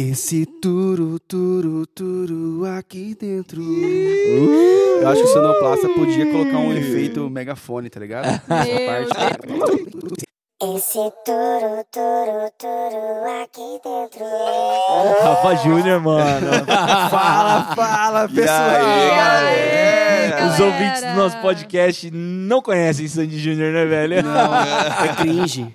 Esse turu, turu, turu aqui dentro. Uh, eu acho que o sonoplasta podia colocar um efeito megafone, tá ligado? Essa parte. Esse turu, turu, turu aqui dentro. Rafa Júnior, mano. Fala, fala, pessoal. aí, Os galera? ouvintes do nosso podcast não conhecem Sandy Júnior, né, velho? Não, é cringe.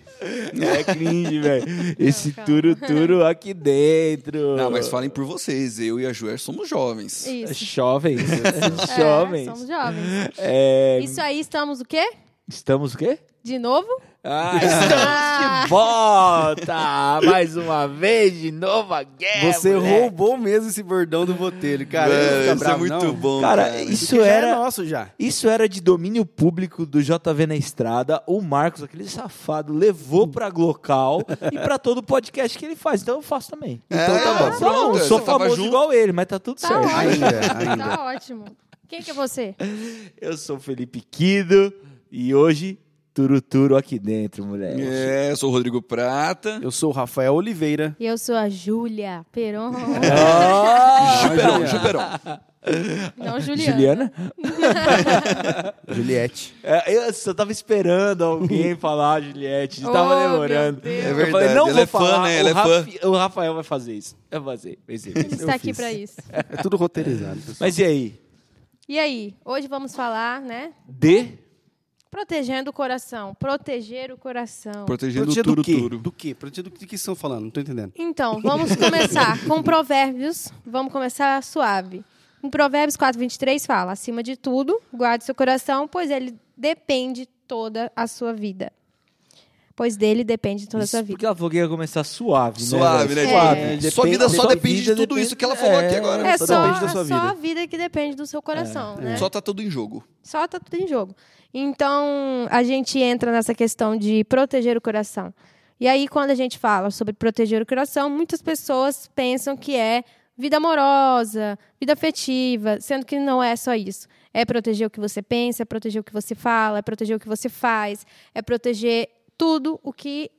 É cringe, velho. Esse turo, turo aqui dentro. Não, mas falem por vocês. Eu e a Joer somos jovens. Isso. Jovens. É, Jovens. somos jovens. É, Isso aí, estamos o quê? Estamos o quê? De novo? Ah, estamos de volta! Mais uma vez, de novo a guerra. Você moleque. roubou mesmo esse bordão do Botelho, cara. Isso é bravo, muito não. bom. Cara, cara. isso já era. é nosso já. Isso era de domínio público do JV na Estrada. O Marcos, aquele safado, levou pra Glocal e pra todo o podcast que ele faz. Então eu faço também. Então tá bom. Não, Pronto, sou famoso junto. igual ele, mas tá tudo Tá certo. ótimo. Ainda, ainda. Tá ótimo. Quem que é você? Eu sou o Felipe Quido e hoje, turo turo aqui dentro, moleque. É, eu sou o Rodrigo Prata. Eu sou o Rafael Oliveira. E eu sou a Júlia Peron. Ah, Juperão, Juliana. Juperão. Não, Juliana. Juliana? Juliette. É, eu só tava esperando alguém falar Juliette. Oh, Tava meu demorando. É Eu verdade. falei, não ela vou é fã, falar, né? Ela o, é fã. Rafi- o Rafael vai fazer isso. Vai fazer. Vai ser, vai A ser. gente tá aqui pra isso. É tudo roteirizado. pessoal. Mas e aí? E aí, hoje vamos falar, né? De? Protegendo o coração. Proteger o coração. Protegendo o turo do quê? turo. Do quê? Proteger do que que estão falando? Não tô entendendo. Então, vamos começar com provérbios. Vamos começar suave. Em Provérbios 4, 23 fala, acima de tudo, guarde seu coração, pois ele depende toda a sua vida. Pois dele depende toda a sua Isso vida. porque ela falou que ia começar suave, né? Suave, né, Suave. gente? Sua vida só depende de vida tudo depende- isso que ela falou aqui É, agora. É só só, depende da é sua só vida. a vida que depende do seu coração, né? Só tá tudo em jogo. Só tá tudo em jogo. Então, a gente entra nessa questão de proteger o coração. E aí, quando a gente fala sobre proteger o coração, muitas pessoas pensam que é vida amorosa, vida afetiva, sendo que não é só isso. É proteger o que você pensa, é proteger o que você fala, é proteger o que você faz, é proteger tudo o que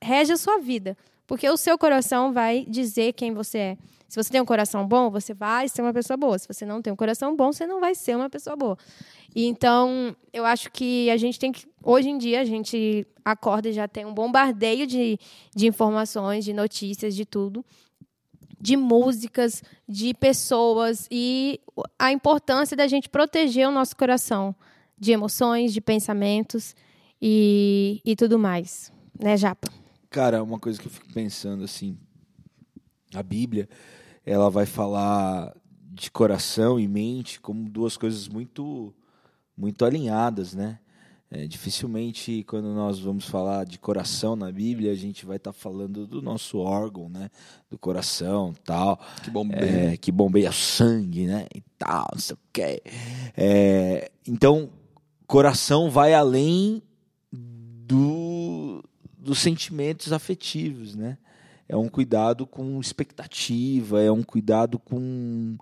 rege a sua vida. Porque o seu coração vai dizer quem você é. Se você tem um coração bom, você vai ser uma pessoa boa. Se você não tem um coração bom, você não vai ser uma pessoa boa. Então, eu acho que a gente tem que. Hoje em dia, a gente acorda e já tem um bombardeio de, de informações, de notícias, de tudo. De músicas, de pessoas. E a importância da gente proteger o nosso coração de emoções, de pensamentos e, e tudo mais. Né, Japa? Cara, uma coisa que eu fico pensando assim, a Bíblia, ela vai falar de coração e mente como duas coisas muito muito alinhadas, né? É, dificilmente quando nós vamos falar de coração na Bíblia, a gente vai estar falando do nosso órgão, né? Do coração, tal. Que bom. é, que bombeia o sangue, né? E tal, não sei o quê. É, então, coração vai além do, dos sentimentos afetivos, né? É um cuidado com expectativa, é um cuidado com,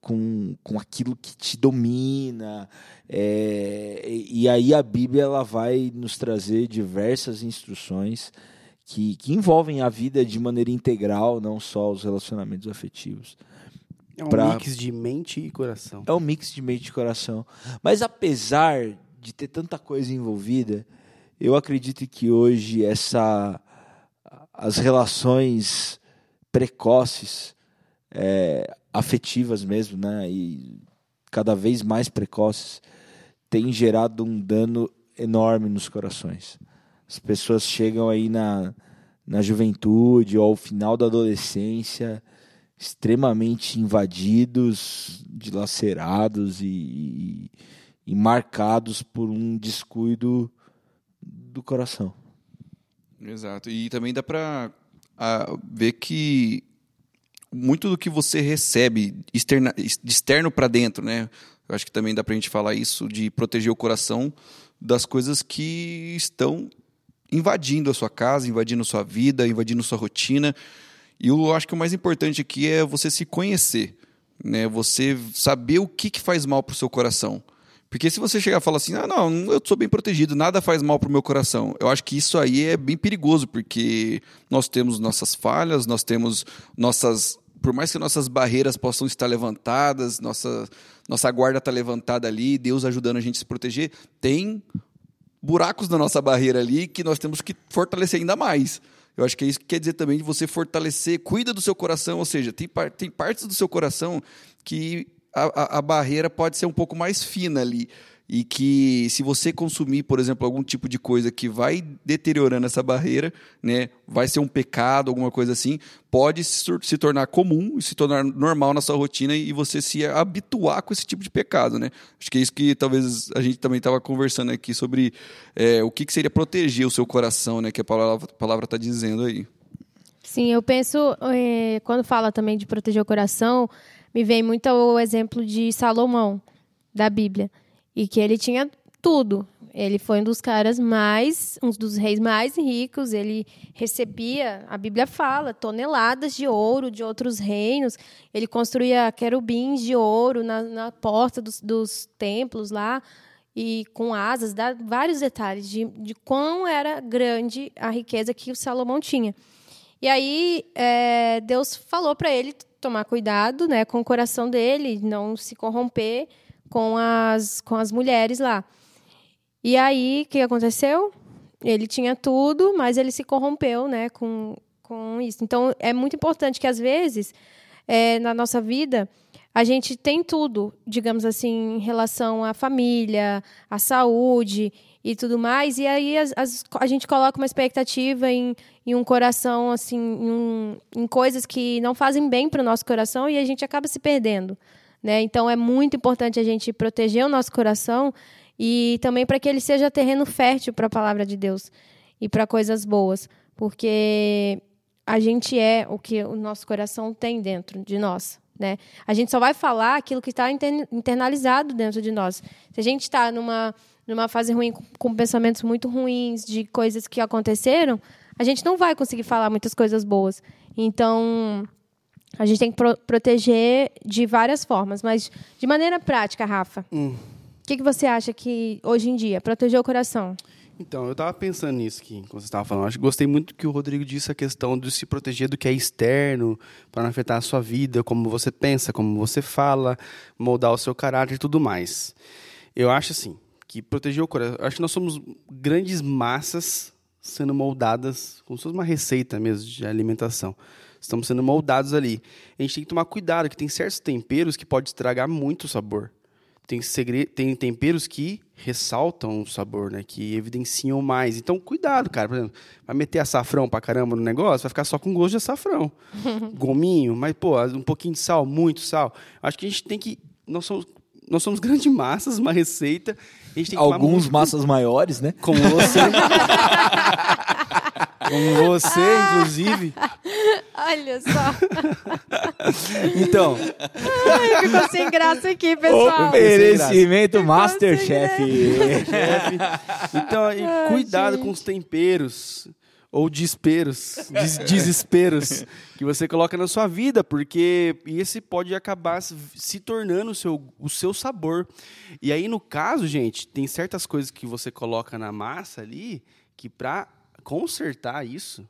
com, com aquilo que te domina. é, e aí a Bíblia ela vai nos trazer diversas instruções que, que envolvem a vida de maneira integral, não só os relacionamentos afetivos. É um Pra- mix de mente e coração. É um mix de mente e coração. Mas apesar de ter tanta coisa envolvida, eu acredito que hoje essa as relações precoces, é, afetivas mesmo, né, e cada vez mais precoces, têm gerado um dano enorme nos corações. As pessoas chegam aí na, na juventude ou ao final da adolescência extremamente invadidos, dilacerados e, e, e marcados por um descuido do coração. Exato. E também dá ah, ver que muito do que você recebe externa, de externo para dentro, né? Eu acho que também dá pra gente falar isso de proteger o coração das coisas que estão invadindo a sua casa, invadindo a sua vida, invadindo a sua rotina. E eu acho que o mais importante aqui é você se conhecer, né? Você saber o que, que faz mal pro seu coração. Porque se você chegar e falar assim, ah, não, eu sou bem protegido, nada faz mal pro meu coração. Eu acho que isso aí é bem perigoso, porque nós temos nossas falhas, nós temos nossas. Por mais que nossas barreiras possam estar levantadas, nossa, nossa guarda está levantada ali, Deus ajudando a gente a se proteger, tem buracos na nossa barreira ali que nós temos que fortalecer ainda mais. Eu acho que é isso que quer dizer também de você fortalecer, cuida do seu coração, ou seja, tem, par- tem partes do seu coração que a, a- barreira pode ser um pouco mais fina ali. E que se você consumir, por exemplo, algum tipo de coisa que vai deteriorando essa barreira, né, vai ser um pecado, alguma coisa assim, pode se, tor- se tornar comum se tornar normal na sua rotina e você se habituar com esse tipo de pecado, né? Acho que é isso que talvez a gente também estava conversando aqui sobre é, o que, que seria proteger o seu coração, né? Que a palavra a palavra está dizendo aí. Sim, eu penso, eh, quando fala também de proteger o coração, me vem muito o exemplo de Salomão, da Bíblia. E que ele tinha tudo. Ele foi um dos caras mais, um dos reis mais ricos. Ele recebia, a Bíblia fala, toneladas de ouro de outros reinos. Ele construía querubins de ouro na, na porta dos, dos templos lá e com asas, dá vários detalhes de, de quão era grande a riqueza que o Salomão tinha. E aí é, Deus falou para ele tomar cuidado, né, com o coração dele, não se corromper com as com as mulheres lá. E aí o que aconteceu? Ele tinha tudo, mas ele se corrompeu, né, com com isso. Então é muito importante que às vezes é, na nossa vida a gente tem tudo, digamos assim, em relação à família, à saúde e tudo mais. E aí as- as- a gente coloca uma expectativa em, em um coração, assim, em, um- em coisas que não fazem bem para o nosso coração e a gente acaba se perdendo. Né? Então é muito importante a gente proteger o nosso coração e também para que ele seja terreno fértil para a palavra de Deus e para coisas boas, porque a gente é o que o nosso coração tem dentro de nós. Né? A gente só vai falar aquilo que está inter- internalizado dentro de nós. Se a gente está numa, numa fase ruim, com, com pensamentos muito ruins de coisas que aconteceram, a gente não vai conseguir falar muitas coisas boas. Então, a gente tem que pro- proteger de várias formas. Mas, de maneira prática, Rafa, o que, que você acha que, hoje em dia, proteger o coração? Então, eu tava pensando nisso quando você estava falando. Acho que gostei muito que o Rodrigo disse a questão de se proteger do que é externo, para não afetar a sua vida, como você pensa, como você fala, moldar o seu caráter e tudo mais. Eu acho assim, que proteger o coração. Acho que nós somos grandes massas sendo moldadas, como se fosse uma receita mesmo de alimentação. Estamos sendo moldados ali. A gente tem que tomar cuidado, que tem certos temperos que pode estragar muito o sabor. Tem, segre... tem temperos que ressaltam o sabor, né? Que evidenciam mais. Então, cuidado, cara. Por exemplo, vai meter açafrão pra caramba no negócio, vai ficar só com gosto de açafrão. Gominho, mas, pô, um pouquinho de sal, muito sal. Acho que a gente tem que. Nós somos, nós somos grandes massas, uma receita. A gente tem que tomar Alguns massas maiores, né? como você. como você, inclusive. Olha só. Então, Ficou sem graça aqui, pessoal. Oferecimento Masterchef. Então, Ai, cuidado gente. com os temperos ou desesperos, des- desesperos que você coloca na sua vida, porque esse pode acabar se- tornando o seu, o seu sabor. E aí, no caso, gente, tem certas coisas que você coloca na massa ali que para consertar isso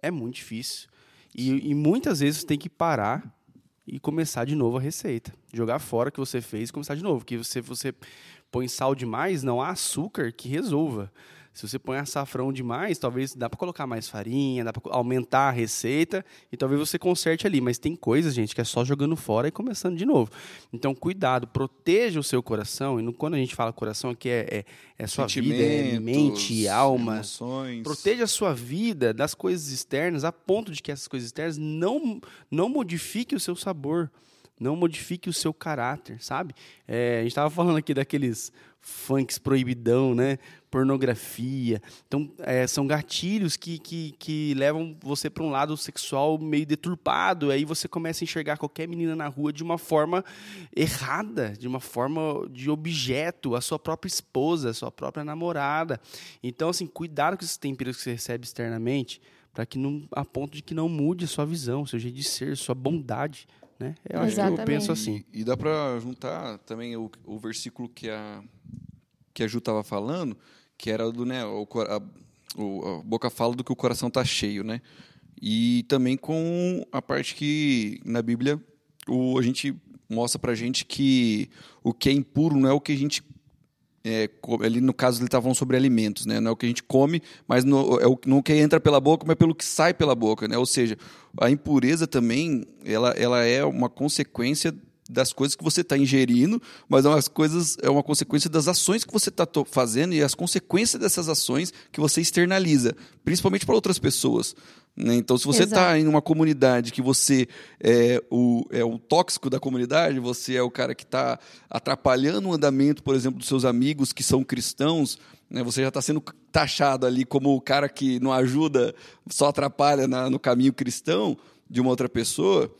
é muito difícil. E, e muitas vezes você tem que parar e começar de novo a receita. Jogar fora o que você fez e começar de novo. Porque se você põe sal demais, não há açúcar que resolva. Se você põe açafrão demais, talvez dá para colocar mais farinha, dá para aumentar a receita e talvez você conserte ali. Mas tem coisas, gente, que é só jogando fora e começando de novo. Então, cuidado, proteja o seu coração. E no- quando a gente fala coração aqui é, é, é sua vida, é mente, alma. emoções. Proteja a sua vida das coisas externas a ponto de que essas coisas externas não, não modifiquem o seu sabor, não modifique o seu caráter, sabe? É, a gente estava falando aqui daqueles funks proibidão, né? Pornografia. Então, é, são gatilhos que, que, que levam você para um lado sexual meio deturpado. Aí você começa a enxergar qualquer menina na rua de uma forma errada, de uma forma de objeto, a sua própria esposa, a sua própria namorada. Então, assim, cuidado com esses temperos que você recebe externamente, para que não, a ponto de que não mude a sua visão, seu jeito de ser, sua bondade. Né? Eu acho que eu Exatamente. penso assim. E, e dá pra juntar também o, o versículo que a que a Ju estava falando, que era do, né, o, a, o- a boca fala do que o coração tá cheio, né? E também com a parte que na Bíblia o, a gente mostra pra gente que o que é impuro não é o que a gente é, ali no caso ele estava falando sobre alimentos, né? Não é o que a gente come, mas no, é o, não que entra pela boca, mas pelo que sai pela boca, né? Ou seja, a impureza também ela, ela é uma consequência das coisas que você está ingerindo, mas é umas coisas é uma consequência das ações que você está fazendo e as consequências dessas ações que você externaliza, principalmente para outras pessoas. né? Então, se você está em uma comunidade que você é o, é o tóxico da comunidade, você é o cara que está atrapalhando o andamento, por exemplo, dos seus amigos que são cristãos, né? você já está sendo taxado ali como o cara que não ajuda, só atrapalha na- no caminho cristão de uma outra pessoa.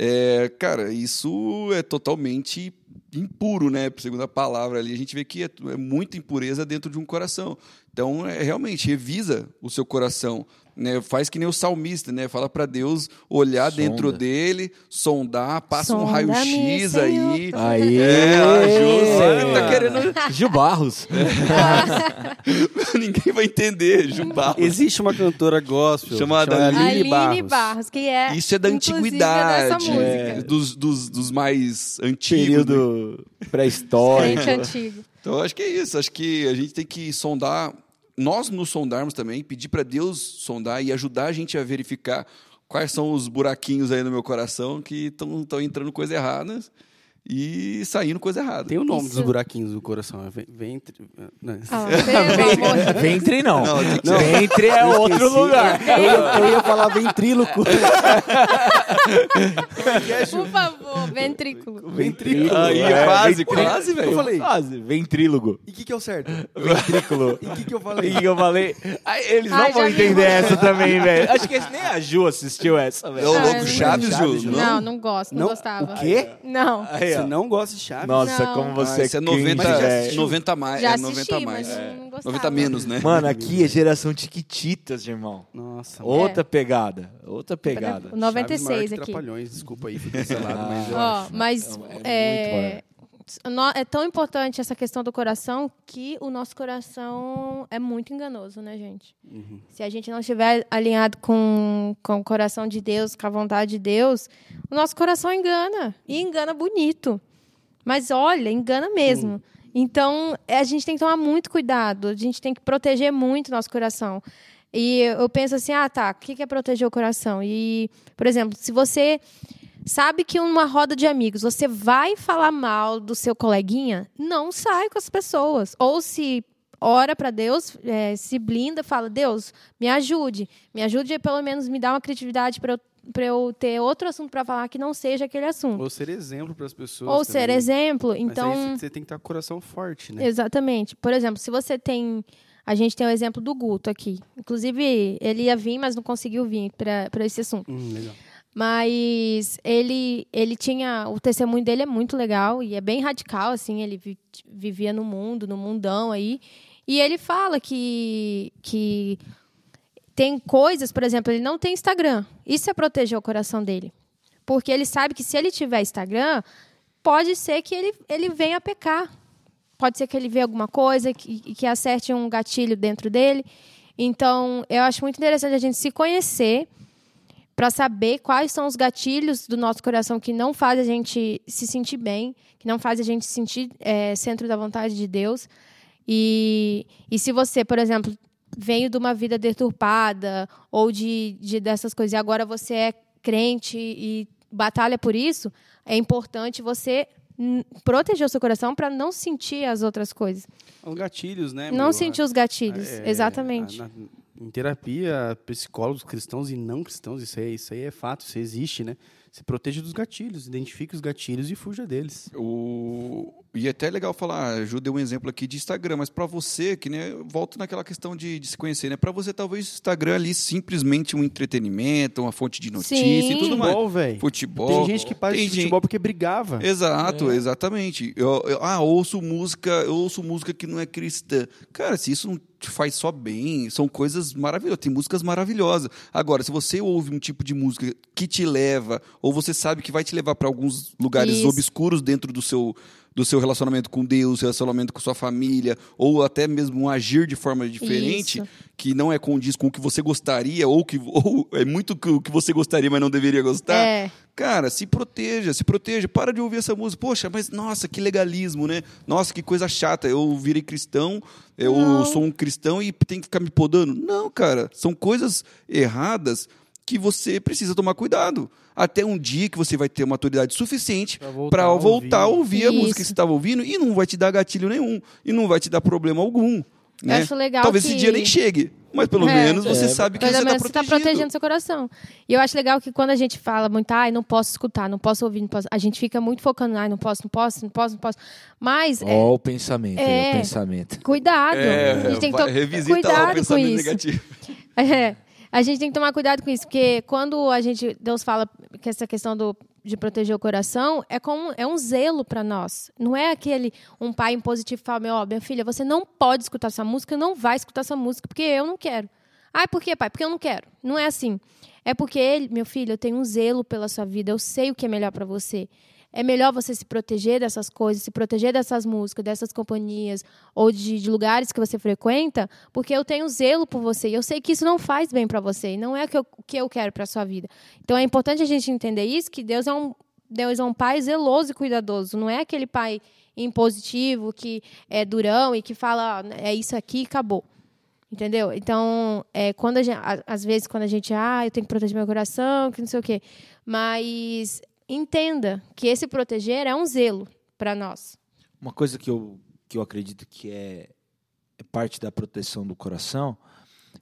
É, cara, isso é totalmente impuro, né? Segundo a palavra ali, a gente vê que é, é muita impureza dentro de um coração. Então, é, realmente, revisa o seu coração. Né? Faz que nem o salmista, né? Fala para Deus olhar Sonda. dentro dele, sondar, passa um Sonda-me, raio-x aí. Aí. É, a Ju, você tá querendo. Gil Barros. Ninguém vai entender, Jubal. Existe uma cantora gospel Chamada chamada Aline Barros. Barros. que é. Isso é da antiguidade, é, dos, dos, dos mais antigos. né? Período pré-histórico. Crente antigo. Então, acho que é isso. Acho que a gente tem que sondar, nós nos sondarmos também, pedir para Deus sondar e ajudar a gente a verificar quais são os buraquinhos aí no meu coração que estão entrando coisa errada e saindo coisa errada. Tem o nome Isso. dos buraquinhos do coração. é ve- Ventre. Não, Ah, de Deus. Ventre não. Não, Ventre é eu outro esqueci. lugar. Eu, ia- eu ia falar ventríloco. Por favor, ventrículo. Ventrículo. Aí, É, quase, ventrículo. quase, velho. Eu falei. Quase. Ventrílogo. E o que, que é o certo? Ventrículo. E o que, que eu O falei? que eu falei? Ai, eles não Ai, vão já vi. entender essa também, velho. Acho que nem a Ju assistiu essa, É velho. o Ah, louco não. Chaves, Ju? Ju? Não, não gosto, não, Não? gostava. O quê? Não. Aí, Você não gosta de Chaves? Nossa, Não. como você isso é é 90, cringe, já velho. assistiu? 90 mais. Já é assisti, 90 mais. mas É. não gostava. 90 menos, né? Mano, aqui é geração Tiquititas, irmão. Nossa. Outra pegada. Outra pegada. O 96 Chaves maior que aqui. Trapalhões, desculpa aí, fui cancelado, Ah. mas eu Ó, acho. mas É é, é tão importante essa questão do coração que o nosso coração é muito enganoso, né, gente? Uhum. Se a gente não estiver alinhado com, com o coração de Deus, com a vontade de Deus, o nosso coração engana. E engana bonito. Mas olha, engana mesmo. Então, é, a gente tem que tomar muito cuidado. A gente tem que proteger muito o nosso coração. E eu penso assim, ah, tá, o que que é proteger o coração? E, por exemplo, se você sabe que numa roda de amigos você vai falar mal do seu coleguinha, não sai com as pessoas. Ou se ora para Deus, é, se blinda, fala, Deus, me ajude. Me ajude a pelo menos me dar uma criatividade para eu, pra eu ter outro assunto para falar que não seja aquele assunto. Ou ser exemplo para as pessoas. Ou ser também. exemplo. Mas Então, aí você tem que estar com o coração forte, né? Exatamente. Por exemplo, se você tem. A gente tem o exemplo do Guto aqui. Inclusive, ele ia vir, mas não conseguiu vir para esse assunto. Hum, legal. Mas ele, ele tinha. O testemunho dele é muito legal e é bem radical, assim. Ele vi- vivia no mundo, no mundão aí. E ele fala que, que tem coisas, por exemplo, ele não tem Instagram. Isso é proteger o coração dele. Porque ele sabe que se ele tiver Instagram, pode ser que ele, ele venha a pecar. Pode ser que ele veja alguma coisa que, que acerte um gatilho dentro dele. Então, eu acho muito interessante a gente se conhecer para saber quais são os gatilhos do nosso coração que não fazem a gente se sentir bem, que não fazem a gente se sentir é, centro da vontade de Deus. E, e se você, por exemplo, veio de uma vida deturpada ou de, de dessas coisas e agora você é crente e batalha por isso, é importante você proteger o seu coração para não sentir as outras coisas. Os gatilhos, né? não meu? sentir os gatilhos, É, exatamente. na- em terapia, psicólogos cristãos e não cristãos, isso aí, isso aí é fato, isso existe, né? Se proteja dos gatilhos, identifique os gatilhos e fuja deles. O... E é até legal falar, a Ju deu um exemplo aqui de Instagram, mas para você, que né, eu volto naquela questão de, de se conhecer, né? Para você, talvez o Instagram ali simplesmente um entretenimento, uma fonte de notícia Sim. e tudo mais. Futebol, velho. Futebol. Tem gente que Tem de gente- futebol porque brigava. Exato, exatamente. Eu, eu- ah, ouço música, eu ouço música que não é cristã. Cara, se isso não te faz só bem, são coisas maravilhosas, tem músicas maravilhosas. Agora, se você ouve um tipo de música que te leva, ou você sabe que vai te levar para alguns lugares Isso. obscuros dentro do seu do seu relacionamento com Deus, relacionamento com sua família, ou até mesmo um agir de forma diferente, Isso. que não é condiz com o que você gostaria, ou que ou é muito que- o que você gostaria, mas não deveria gostar. É. Cara, se proteja, se proteja. Para de ouvir essa música. Poxa, mas nossa, que legalismo, né? Nossa, que coisa chata. Eu virei cristão, eu Não. sou um cristão e tem que ficar me podando. Não, cara. São coisas erradas que você precisa tomar cuidado. Até um dia que você vai ter maturidade suficiente Pra voltar para a voltar a ouvir a Isso. música que você estava ouvindo e não vai te dar gatilho nenhum. E não vai te dar problema algum. Né? acho legal Talvez que- esse dia nem chegue. Mas pelo É. menos você É. sabe que Pelo você está você está protegido. protegendo seu coração. E eu acho legal que quando a gente fala muito, ai, não posso escutar, não posso ouvir, não posso, a gente fica muito focando, ai, não posso, não posso, não posso, não posso. Mas, é, Ó o pensamento, aí, É. o pensamento. cuidado. É, a gente tem que to- revisita lá o cuidado com pensamento isso. negativo. É, a gente tem que tomar cuidado com isso, porque quando a gente Deus fala que essa questão do, de proteger o coração é como é um zelo para nós. Não é aquele um pai impositivo que fala, meu, ó, minha filha, você não pode escutar essa música, não vai escutar essa música porque eu não quero. Ai, por quê, pai? Porque eu não quero. Não é assim. É porque ele, meu filho, eu tenho um zelo pela sua vida, eu sei o que é melhor para você. É melhor você se proteger dessas coisas, se proteger dessas músicas, dessas companhias ou de, de lugares que você frequenta, porque eu tenho zelo por você e eu sei que isso não faz bem para você, e não é o que eu, que eu quero para sua vida. Então é importante a gente entender isso, que Deus é um Deus é um pai zeloso e cuidadoso, não é aquele pai impositivo que é durão e que fala "Ah, é isso aqui acabou. Entendeu? Então, é, quando gente, às vezes, quando a gente, ah, eu tenho que proteger meu coração, que não sei o quê. Mas entenda que esse proteger é um zelo para nós. Uma coisa que eu, que eu acredito que é, é parte da proteção do coração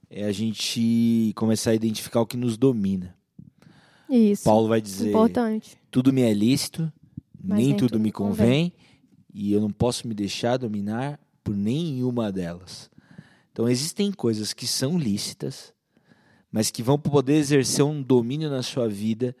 é a gente começar a identificar o que nos domina. Isso. Paulo vai dizer: Importante. tudo me é lícito, Mas nem tudo tudo me convém. convém, e eu não posso me deixar dominar por nenhuma delas. Então existem coisas que são lícitas, mas que vão poder exercer um domínio na sua vida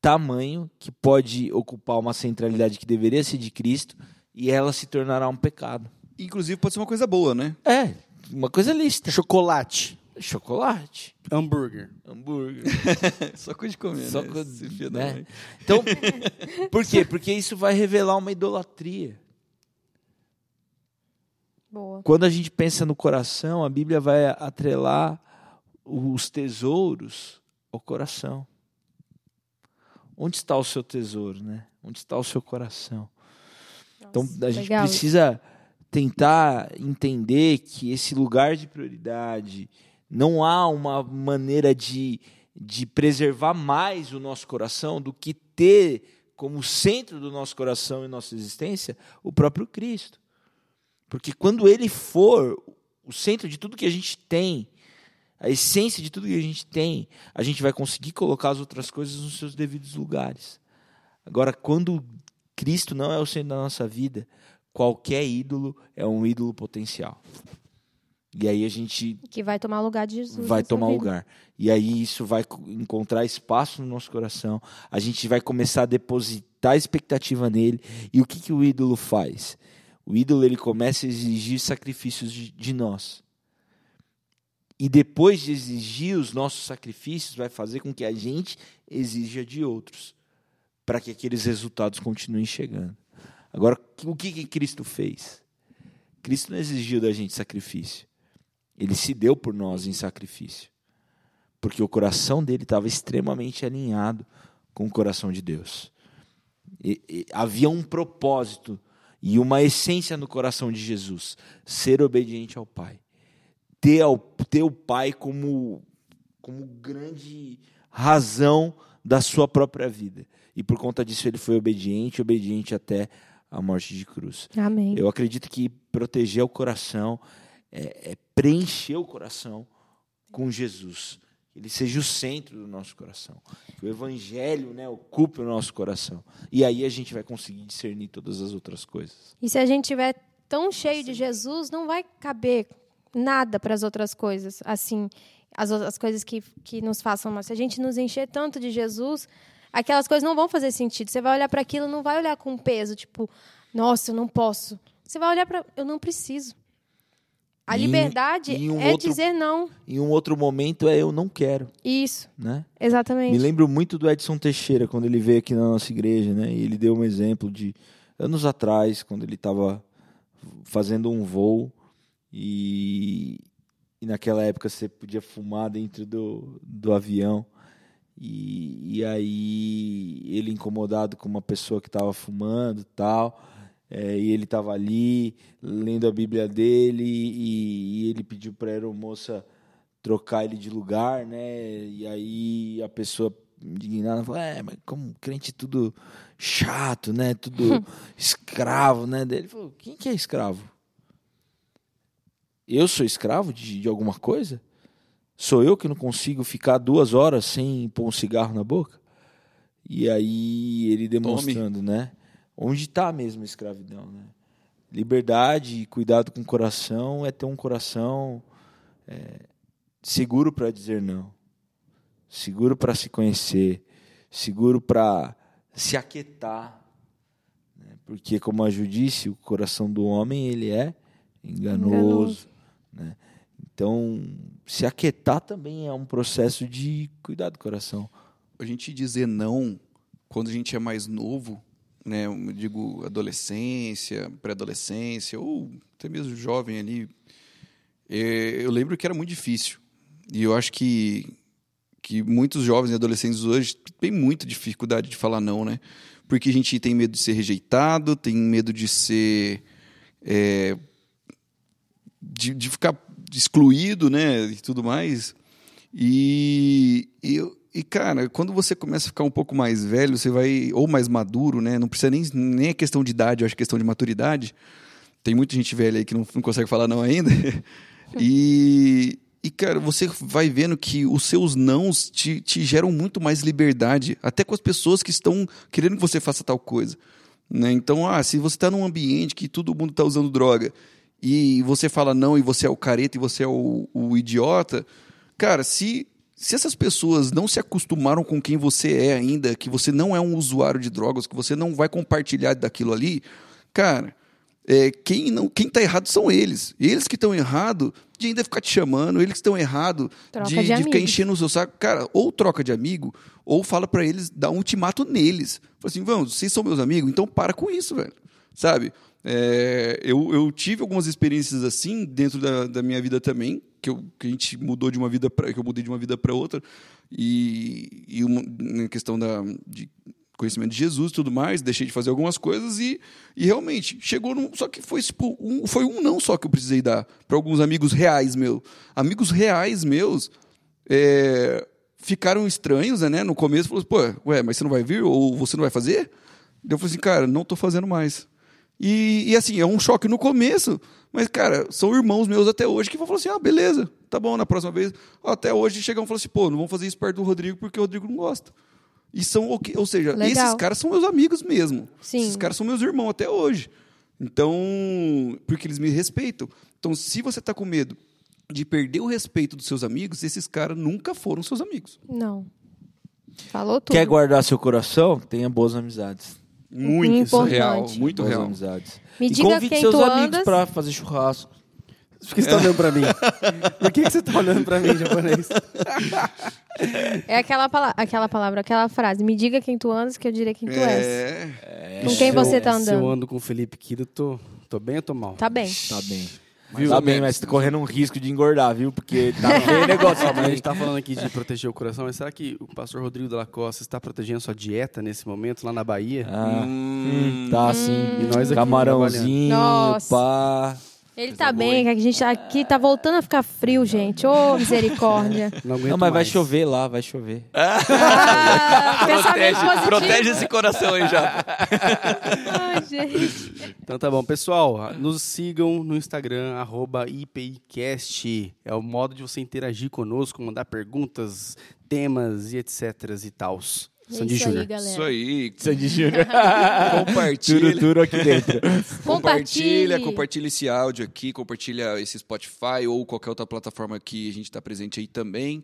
tamanho que pode ocupar uma centralidade que deveria ser de Cristo e ela se tornará um pecado. Inclusive pode ser uma coisa boa, né? É, uma coisa lícita. Chocolate. Chocolate, Hambúrguer. hambúrguer. Só coisa de comer, Só né? co- Se fia da né? Então, por quê? Porque isso vai revelar uma idolatria. Boa. Quando a gente pensa no coração, a Bíblia vai atrelar os tesouros ao coração. Onde está o seu tesouro, né? Onde está o seu coração? Então a gente legal precisa tentar entender que esse lugar de prioridade não há uma maneira de, de preservar mais o nosso coração do que ter como centro do nosso coração e nossa existência o próprio Cristo. Porque quando ele for o centro de tudo que a gente tem, a essência de tudo que a gente tem, a gente vai conseguir colocar as outras coisas nos seus devidos lugares. Agora, quando Cristo não é o centro da nossa vida, qualquer ídolo é um ídolo potencial. E aí a gente Que vai tomar lugar de Jesus. vai tomar vida. lugar. E aí isso vai co- encontrar espaço no nosso coração. A gente vai começar a depositar expectativa nele. E o que, que o ídolo faz? O ídolo ele começa a exigir sacrifícios de, de nós. E depois de exigir os nossos sacrifícios, vai fazer com que a gente exija de outros, para que aqueles resultados continuem chegando. Agora, o que, que Cristo fez? Cristo não exigiu da gente sacrifício. Ele se deu por nós em sacrifício. Porque o coração dele estava extremamente alinhado com o coração de Deus. E- e havia um propósito e uma essência no coração de Jesus: ser obediente ao Pai. Ter, ao, ter o Pai como, como grande razão da sua própria vida. E por conta disso ele foi obediente, obediente até a morte de cruz. Amém. Eu acredito que proteger o coração é, é preencher o coração com Jesus. Que Ele seja o centro do nosso coração. Que o Evangelho né, ocupe o nosso coração. E aí a gente vai conseguir discernir todas as outras coisas. E se a gente tiver tão cheio de Jesus, não vai caber nada para as outras coisas, assim, as outras coisas que, que nos façam mal. Se a gente nos encher tanto de Jesus, aquelas coisas não vão fazer sentido. Você vai olhar para aquilo, não vai olhar com peso, tipo, nossa, eu não posso. Você vai olhar para, eu não preciso. A E em- liberdade e em um é outro- dizer não. Em um outro momento é eu não quero, Isso, né? exatamente. Me lembro muito do Edson Teixeira, quando ele veio aqui na nossa igreja, né? E ele deu um exemplo de anos atrás, quando ele estava fazendo um voo e, e naquela época você podia fumar dentro do, do avião. E, e aí ele incomodado com uma pessoa que estava fumando e tal. é, e ele estava ali lendo a Bíblia dele e, e ele pediu para a aeromoça trocar ele de lugar, né? E aí a pessoa indignada falou: É, mas como crente tudo chato, né? Tudo escravo, né? Daí Ele falou: Quem que é escravo? Eu sou escravo de, de alguma coisa? Sou eu que não consigo ficar duas horas sem pôr um cigarro na boca? E aí ele demonstrando, né? Onde está mesmo a escravidão, né? Liberdade e cuidado com o coração é ter um coração é, seguro para dizer não, seguro para se conhecer, seguro para se aquietar, né? porque como a Ju disse, o coração do homem ele é enganoso, Enganoso. Né? Então se aquietar também é um processo de cuidar do coração. a gente dizer não quando a gente é mais novo, né? Eu digo adolescência, pré-adolescência ou até mesmo jovem ali. é, eu lembro que era muito difícil e eu acho que que muitos jovens e adolescentes hoje têm muita dificuldade de falar não, né? Porque a gente tem medo de ser rejeitado, tem medo de ser é, de, de ficar excluído, né, e tudo mais. E, e, e, cara, quando você começa a ficar um pouco mais velho, você vai, ou mais maduro, né, não precisa nem, nem é questão de idade, eu acho que é questão de maturidade. Tem muita gente velha aí que não, não consegue falar não ainda. E, e, cara, você vai vendo que os seus nãos te, te geram muito mais liberdade, até com as pessoas que estão querendo que você faça tal coisa. Né? Então, ah, se você está num ambiente que todo mundo está usando droga e você fala não e você é o careta e você é o, o idiota, cara, se, se essas pessoas não se acostumaram com quem você é ainda, que você não é um usuário de drogas, que você não vai compartilhar daquilo ali, cara, é, quem não quem tá errado são eles. Eles que estão errados de ainda ficar te chamando, eles que estão errados Troca de, de de ficar enchendo o seu saco. Cara, ou troca de amigo, ou fala pra eles, dá um ultimato neles. Fala assim, vamos, vocês são meus amigos, então para com isso, velho. Sabe? É, eu, eu tive algumas experiências assim dentro da, da minha vida também, que, eu, que a gente mudou de uma vida que eu mudei de uma vida para outra e, e uma, na questão da de conhecimento de Jesus tudo mais, deixei de fazer algumas coisas e, e realmente chegou num, só que foi tipo um, foi um não só que eu precisei dar para alguns amigos reais meus, amigos reais meus é, ficaram estranhos, né? No começo falou, pô, ué, mas você não vai vir ou você não vai fazer? Eu falei assim, cara, não tô fazendo mais. E, e assim, é um choque no começo, mas, cara, são irmãos meus até hoje que vão falar assim: ah, beleza, tá bom, na próxima vez. Até hoje chegam e falam assim: pô, não vamos fazer isso perto do Rodrigo porque o Rodrigo não gosta. E são, o que- ou seja, Legal. esses caras são meus amigos mesmo. Sim. Esses caras são meus irmãos até hoje. Então, porque eles me respeitam. Então, se você tá com medo de perder o respeito dos seus amigos, esses caras nunca foram seus amigos. Não. Falou tudo. Quer guardar seu coração? Tenha boas amizades. Muito Importante. real, muito boas real. amizades. Me e diga convide quem seus tu amigos andas. para fazer churrasco. Por que você tá olhando pra mim? Por que, que você tá olhando pra mim, japonês? É aquela, pala aquela palavra, aquela frase. Me diga quem tu andas que eu direi quem tu és. É, Com quem você tá Se eu andando? ando com o Felipe Kido, tô, tô bem ou tô mal? Tá bem. Tá bem. Mais tá ou bem, mas tá correndo um risco de engordar, viu? Porque tá o negócio. Ó, mas a gente tá falando aqui de proteger o coração, mas será que o pastor Rodrigo Della Costa está protegendo a sua dieta nesse momento, lá na Bahia? Ah, Hum, tá sim. E nós aqui Camarãozinho, Nossa. pá. Ele tá bem, que a gente aqui tá voltando a ficar frio, gente. Ô, misericórdia. Não aguento Não, mas vai mais. chover lá, vai chover. Ah, pensamento positivo. Protege esse coração aí já. Ai, gente. Então tá bom, pessoal, nos sigam no Instagram, arroba IPIcast. É o modo de você interagir conosco, mandar perguntas, temas e etc e tals. É Sandy isso aí, Júnior. galera. Isso aí. Sandy Júnior. Compartilha. Turo, turo aqui dentro. Compartilha, compartilha esse áudio aqui, compartilha esse Spotify ou qualquer outra plataforma que a gente está presente aí também.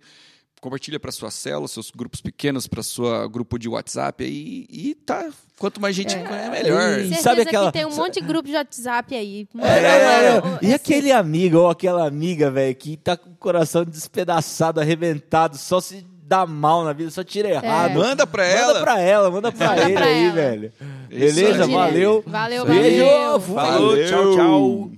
compartilha para sua célula, seus grupos pequenos, para sua grupo de WhatsApp aí e tá. Quanto mais gente é, melhor. E Certeza sabe aquela- que tem um monte de grupo de WhatsApp aí. É, é, é. E aquele amigo ou aquela amiga, velho, que tá com o coração despedaçado, arrebentado, só se dá mal na vida, só tira errado. Manda pra Manda ela. pra ela, manda pra Manda ele pra aí, ela. velho. Isso Beleza? aí. Valeu. Valeu, Beijo. valeu. Falou, tchau, tchau.